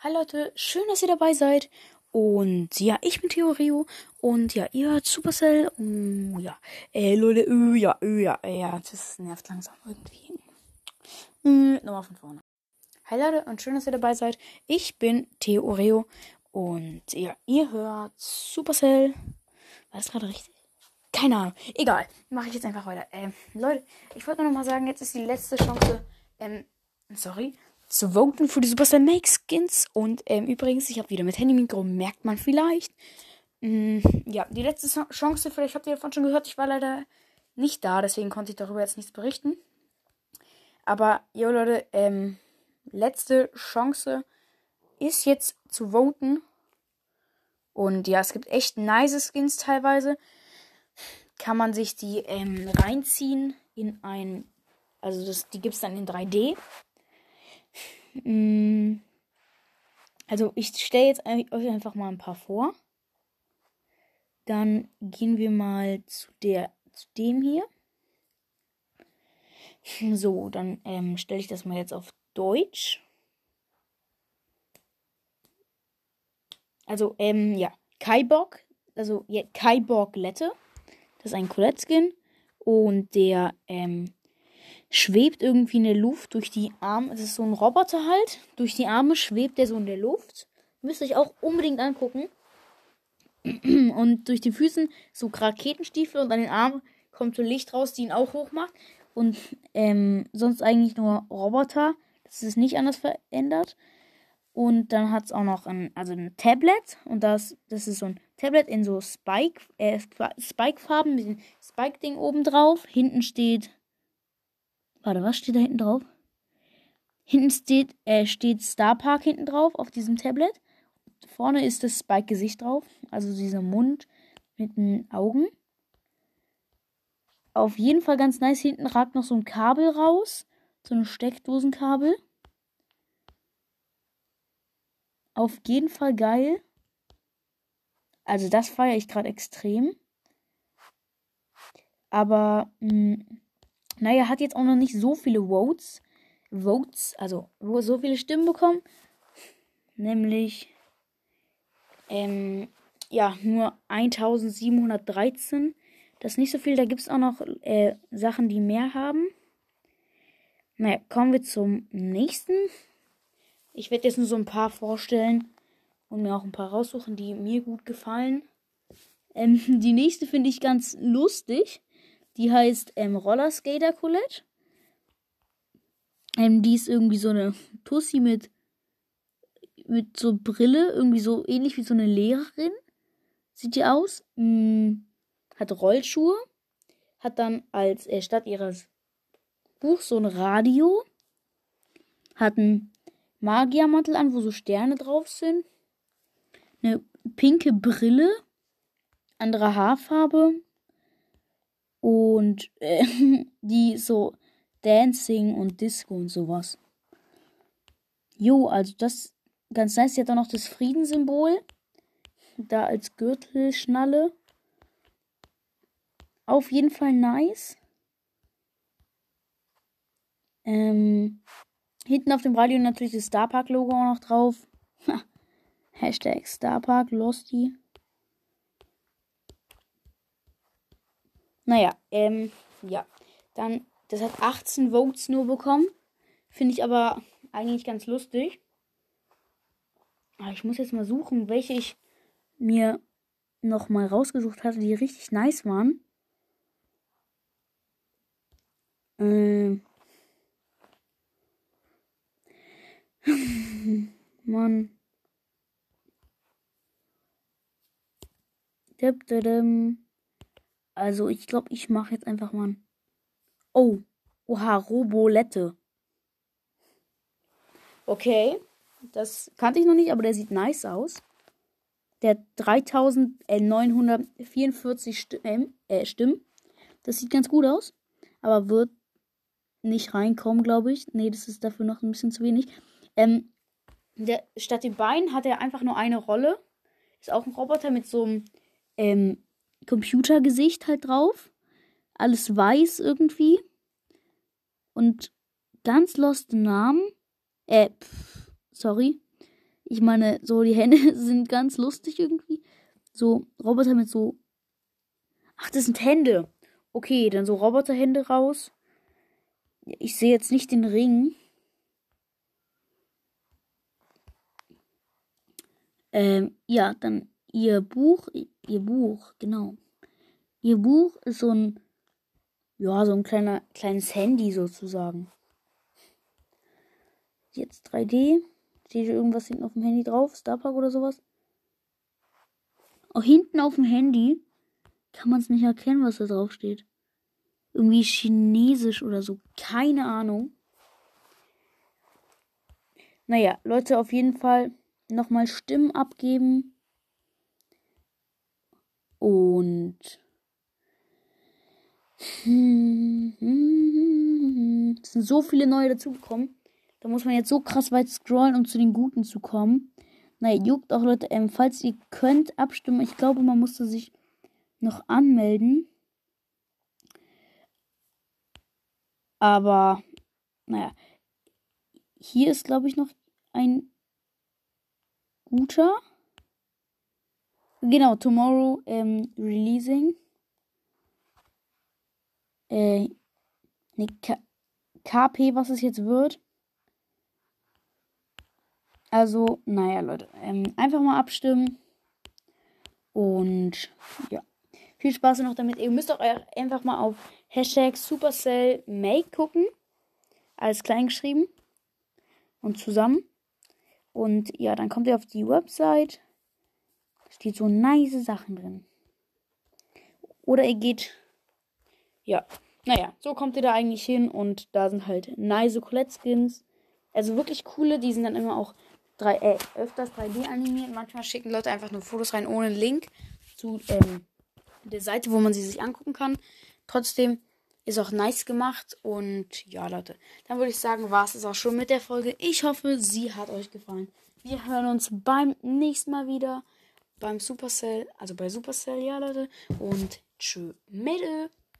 Hi Leute, schön, dass ihr dabei seid. Und ja, ich bin Theorio und ja, ihr hört Supercell. Oh, ja, äh, Leute, äh, ja, äh, ja, ja, das nervt langsam irgendwie. Äh, nochmal von vorne. Hi Leute und schön, dass ihr dabei seid. Ich bin Theorio und ja, ihr hört Supercell. War das gerade richtig? Keine Ahnung. Egal. Mache ich jetzt einfach weiter. Ähm, Leute, ich wollte nur noch mal sagen, jetzt ist die letzte Chance, ähm, sorry, zu voten für die Supercell Make Skins. Und ähm, übrigens, ich habe wieder mit Handy-Mikro, merkt man vielleicht. Mm, ja, die letzte Chance, vielleicht habt ihr davon schon gehört, ich war leider nicht da, deswegen konnte ich darüber jetzt nichts berichten. Aber, jo Leute, ähm, letzte Chance ist jetzt zu voten. Und ja, es gibt echt nice Skins teilweise. Kann man sich die ähm, reinziehen in ein. Also das, die gibt es dann in 3D. Mm. Also ich stelle jetzt euch einfach mal ein paar vor. Dann gehen wir mal zu der zu dem hier. So, dann ähm, stelle ich das mal jetzt auf Deutsch. Also, ähm, ja, Kaiborg, also ja, Kaiborg Lette. Das ist ein Colette-Skin. Und der, ähm, schwebt irgendwie in der Luft durch die Arme. Es ist so ein Roboter halt. Durch die Arme schwebt der so in der Luft. Müsst ihr euch auch unbedingt angucken. Und durch die Füßen so Raketenstiefel und an den Armen kommt so Licht raus, die ihn auch hoch macht. Und ähm, sonst eigentlich nur Roboter. Das ist nicht anders verändert. Und dann hat es auch noch ein, also ein Tablet. Und das, das ist so ein Tablet in so Spike, äh, Spike-Farben mit dem Spike-Ding oben drauf. Hinten steht Warte, was steht da hinten drauf? Hinten steht, äh, steht Star Park hinten drauf auf diesem Tablet. Vorne ist das Spike-Gesicht drauf. Also dieser Mund mit den Augen. Auf jeden Fall ganz nice. Hinten ragt noch so ein Kabel raus. So ein Steckdosenkabel. Auf jeden Fall geil. Also das feiere ich gerade extrem. Aber mh, mm, naja, hat jetzt auch noch nicht so viele Votes. Votes, also so viele Stimmen bekommen. Nämlich, ähm, ja, nur 1713. Das ist nicht so viel. Da gibt es auch noch äh, Sachen, die mehr haben. Naja, kommen wir zum nächsten. Ich werde jetzt nur so ein paar vorstellen und mir auch ein paar raussuchen, die mir gut gefallen. Ähm, die nächste finde ich ganz lustig. Die heißt ähm, Rollerskater Colette. Ähm, die ist irgendwie so eine Tussi mit, mit so Brille, irgendwie so ähnlich wie so eine Lehrerin. Sieht die aus. Hm, hat Rollschuhe. Hat dann als äh, statt ihres Buchs so ein Radio. Hat einen Magiermantel an, wo so Sterne drauf sind. Eine pinke Brille. Andere Haarfarbe und äh, die so Dancing und Disco und sowas. Jo, also das ganz nice. Sie hat auch noch das Friedenssymbol. Da als Gürtelschnalle. Auf jeden Fall nice. Ähm, hinten auf dem Radio natürlich das Starpark-Logo auch noch drauf. Hashtag Starpark Losty. Naja, ähm, ja. Dann, das hat 18 Votes nur bekommen. Finde ich aber eigentlich ganz lustig. Aber ich muss jetzt mal suchen, welche ich mir noch mal rausgesucht hatte, die richtig nice waren. Ähm. Mann. Dip, dip, dip. Also ich glaube, ich mache jetzt einfach mal ein... Oh, oha, Robolette. Okay, das kannte ich noch nicht, aber der sieht nice aus. Der 3944 Stimmen, äh, Stimmen. Das sieht ganz gut aus, aber wird nicht reinkommen, glaube ich. Nee, das ist dafür noch ein bisschen zu wenig. Ähm, der, statt den Beinen hat er einfach nur eine Rolle. Ist auch ein Roboter mit so einem ähm, Computergesicht halt drauf. Alles weiß irgendwie. Und ganz lost Namen. Äh, pff, sorry. Ich meine, so die Hände sind ganz lustig irgendwie. So Roboter mit so. Ach, das sind Hände. Okay, dann so Roboterhände raus. Ich sehe jetzt nicht den Ring. Ähm, ja, dann ihr Buch, ihr Buch, genau. Ihr Buch ist so ein, ja, so ein kleiner, kleines Handy sozusagen. Jetzt 3D. Steht irgendwas hinten auf dem Handy drauf? Starpark oder sowas? Auch hinten auf dem Handy kann man es nicht erkennen, was da drauf steht. Irgendwie chinesisch oder so. Keine Ahnung. Naja, Leute, auf jeden Fall nochmal Stimmen abgeben. Und. Es sind so viele neue dazugekommen. Da muss man jetzt so krass weit scrollen, um zu den Guten zu kommen. Naja, juckt auch, Leute. Ähm, falls ihr könnt, abstimmen. Ich glaube, man musste sich noch anmelden. Aber, naja. Hier ist, glaube ich, noch ein guter. Genau, Tomorrow ähm, Releasing. Äh, ne, KP, was es jetzt wird. Also, naja, Leute, ähm, einfach mal abstimmen. Und ja, viel Spaß noch damit. Ihr müsst auch einfach mal auf Hashtag Supercell Make gucken. Alles klein geschrieben und zusammen. Und ja, dann kommt ihr auf die Website. Steht so nice Sachen drin. Oder ihr geht. Ja. Naja, so kommt ihr da eigentlich hin und da sind halt nice Colette Skins. Also wirklich coole, die sind dann immer auch drei, äh, öfters 3D animiert. Manchmal schicken Leute einfach nur Fotos rein ohne Link zu ähm, der Seite, wo man sie sich angucken kann. Trotzdem ist auch nice gemacht. Und ja, Leute, dann würde ich sagen, war es auch schon mit der Folge. Ich hoffe, sie hat euch gefallen. Wir hören uns beim nächsten Mal wieder beim Supercell, also bei Supercell, ja, Leute. Und tschö, Mädel.